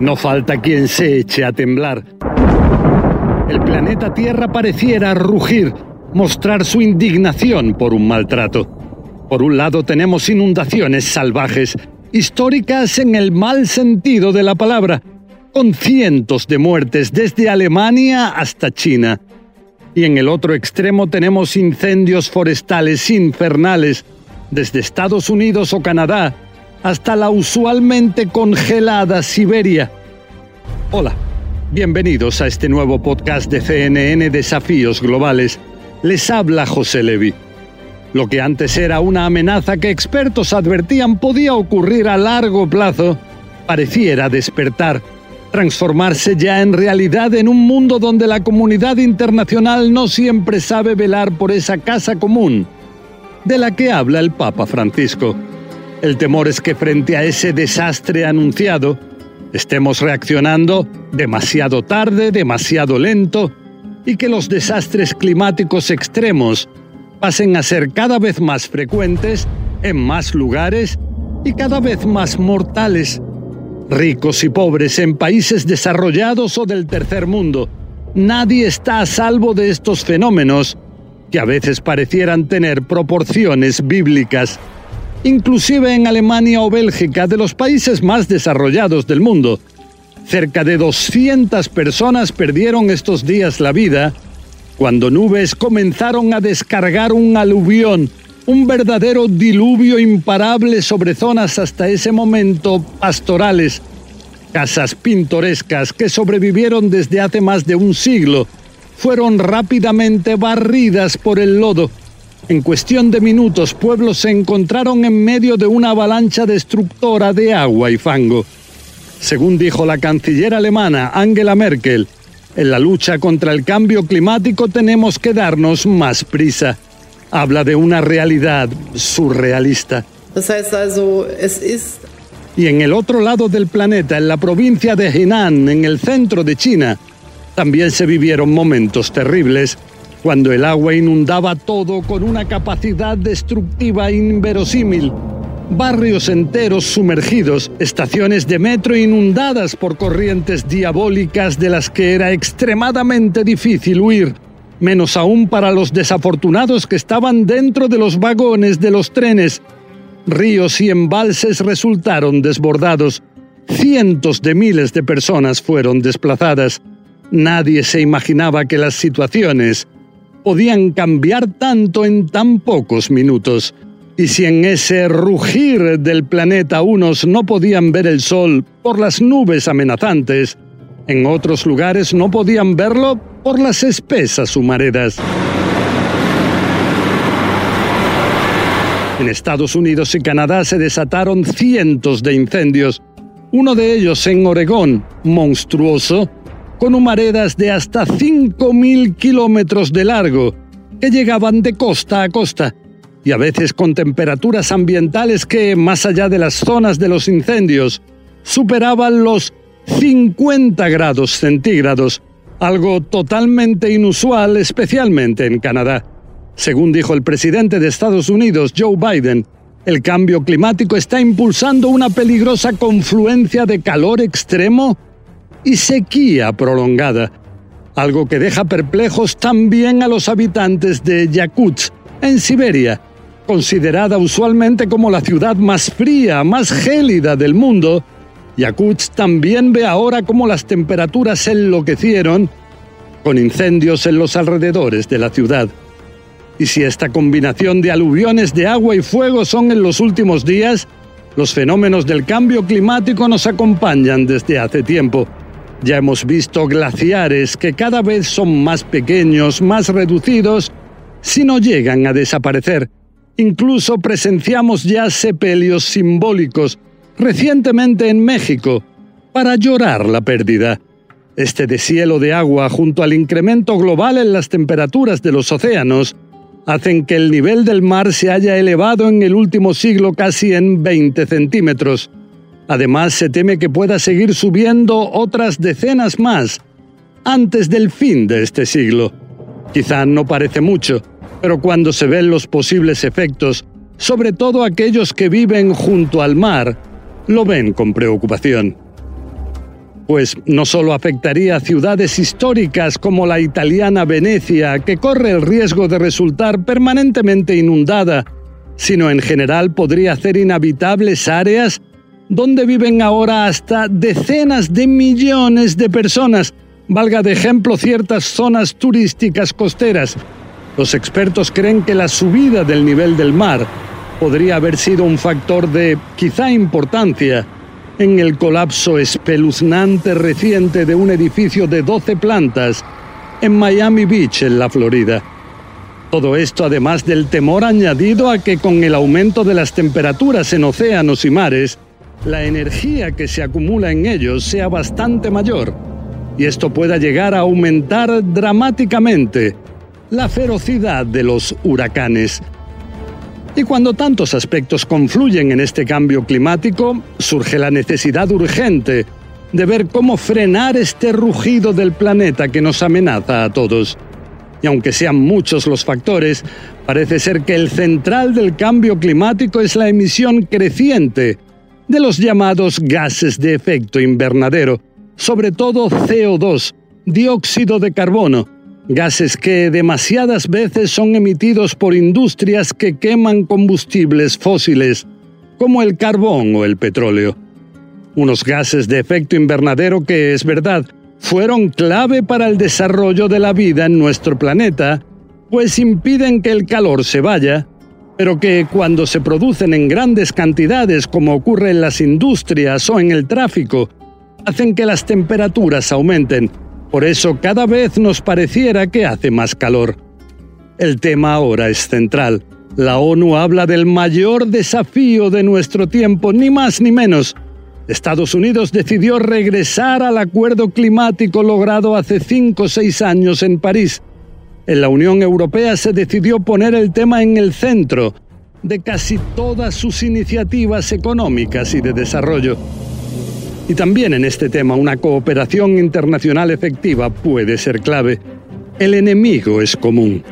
No falta quien se eche a temblar. El planeta Tierra pareciera rugir, mostrar su indignación por un maltrato. Por un lado tenemos inundaciones salvajes, históricas en el mal sentido de la palabra, con cientos de muertes desde Alemania hasta China. Y en el otro extremo tenemos incendios forestales infernales, desde Estados Unidos o Canadá hasta la usualmente congelada Siberia. Hola, bienvenidos a este nuevo podcast de CNN Desafíos Globales. Les habla José Levi. Lo que antes era una amenaza que expertos advertían podía ocurrir a largo plazo, pareciera despertar, transformarse ya en realidad en un mundo donde la comunidad internacional no siempre sabe velar por esa casa común, de la que habla el Papa Francisco. El temor es que frente a ese desastre anunciado, estemos reaccionando demasiado tarde, demasiado lento, y que los desastres climáticos extremos pasen a ser cada vez más frecuentes en más lugares y cada vez más mortales. Ricos y pobres en países desarrollados o del tercer mundo, nadie está a salvo de estos fenómenos que a veces parecieran tener proporciones bíblicas inclusive en Alemania o Bélgica, de los países más desarrollados del mundo. Cerca de 200 personas perdieron estos días la vida cuando nubes comenzaron a descargar un aluvión, un verdadero diluvio imparable sobre zonas hasta ese momento pastorales, casas pintorescas que sobrevivieron desde hace más de un siglo, fueron rápidamente barridas por el lodo en cuestión de minutos, pueblos se encontraron en medio de una avalancha destructora de agua y fango. Según dijo la canciller alemana Angela Merkel, en la lucha contra el cambio climático tenemos que darnos más prisa. Habla de una realidad surrealista. Y en el otro lado del planeta, en la provincia de Henan, en el centro de China, también se vivieron momentos terribles cuando el agua inundaba todo con una capacidad destructiva inverosímil. Barrios enteros sumergidos, estaciones de metro inundadas por corrientes diabólicas de las que era extremadamente difícil huir, menos aún para los desafortunados que estaban dentro de los vagones de los trenes. Ríos y embalses resultaron desbordados. Cientos de miles de personas fueron desplazadas. Nadie se imaginaba que las situaciones podían cambiar tanto en tan pocos minutos. Y si en ese rugir del planeta unos no podían ver el sol por las nubes amenazantes, en otros lugares no podían verlo por las espesas humaredas. En Estados Unidos y Canadá se desataron cientos de incendios, uno de ellos en Oregón, monstruoso, con humaredas de hasta 5.000 kilómetros de largo, que llegaban de costa a costa, y a veces con temperaturas ambientales que, más allá de las zonas de los incendios, superaban los 50 grados centígrados, algo totalmente inusual, especialmente en Canadá. Según dijo el presidente de Estados Unidos, Joe Biden, el cambio climático está impulsando una peligrosa confluencia de calor extremo y sequía prolongada, algo que deja perplejos también a los habitantes de Yakutsk, en Siberia, considerada usualmente como la ciudad más fría, más gélida del mundo. Yakutsk también ve ahora cómo las temperaturas enloquecieron con incendios en los alrededores de la ciudad. Y si esta combinación de aluviones de agua y fuego son en los últimos días, los fenómenos del cambio climático nos acompañan desde hace tiempo. Ya hemos visto glaciares que cada vez son más pequeños, más reducidos, si no llegan a desaparecer. Incluso presenciamos ya sepelios simbólicos, recientemente en México, para llorar la pérdida. Este deshielo de agua junto al incremento global en las temperaturas de los océanos hacen que el nivel del mar se haya elevado en el último siglo casi en 20 centímetros. Además, se teme que pueda seguir subiendo otras decenas más antes del fin de este siglo. Quizá no parece mucho, pero cuando se ven los posibles efectos, sobre todo aquellos que viven junto al mar, lo ven con preocupación. Pues no solo afectaría a ciudades históricas como la italiana Venecia, que corre el riesgo de resultar permanentemente inundada, sino en general podría hacer inhabitables áreas donde viven ahora hasta decenas de millones de personas, valga de ejemplo ciertas zonas turísticas costeras. Los expertos creen que la subida del nivel del mar podría haber sido un factor de quizá importancia en el colapso espeluznante reciente de un edificio de 12 plantas en Miami Beach, en la Florida. Todo esto además del temor añadido a que con el aumento de las temperaturas en océanos y mares, la energía que se acumula en ellos sea bastante mayor y esto pueda llegar a aumentar dramáticamente la ferocidad de los huracanes. Y cuando tantos aspectos confluyen en este cambio climático, surge la necesidad urgente de ver cómo frenar este rugido del planeta que nos amenaza a todos. Y aunque sean muchos los factores, parece ser que el central del cambio climático es la emisión creciente de los llamados gases de efecto invernadero, sobre todo CO2, dióxido de carbono, gases que demasiadas veces son emitidos por industrias que queman combustibles fósiles, como el carbón o el petróleo. Unos gases de efecto invernadero que, es verdad, fueron clave para el desarrollo de la vida en nuestro planeta, pues impiden que el calor se vaya, pero que cuando se producen en grandes cantidades como ocurre en las industrias o en el tráfico, hacen que las temperaturas aumenten. Por eso cada vez nos pareciera que hace más calor. El tema ahora es central. La ONU habla del mayor desafío de nuestro tiempo, ni más ni menos. Estados Unidos decidió regresar al acuerdo climático logrado hace cinco o seis años en París en la Unión Europea se decidió poner el tema en el centro de casi todas sus iniciativas económicas y de desarrollo. Y también en este tema una cooperación internacional efectiva puede ser clave. El enemigo es común.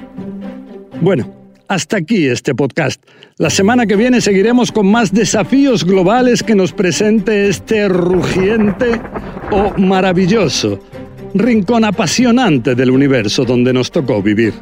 Bueno, hasta aquí este podcast. La semana que viene seguiremos con más desafíos globales que nos presente este rugiente o maravilloso rincón apasionante del universo donde nos tocó vivir.